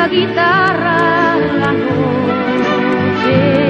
Una guitarra en la noche,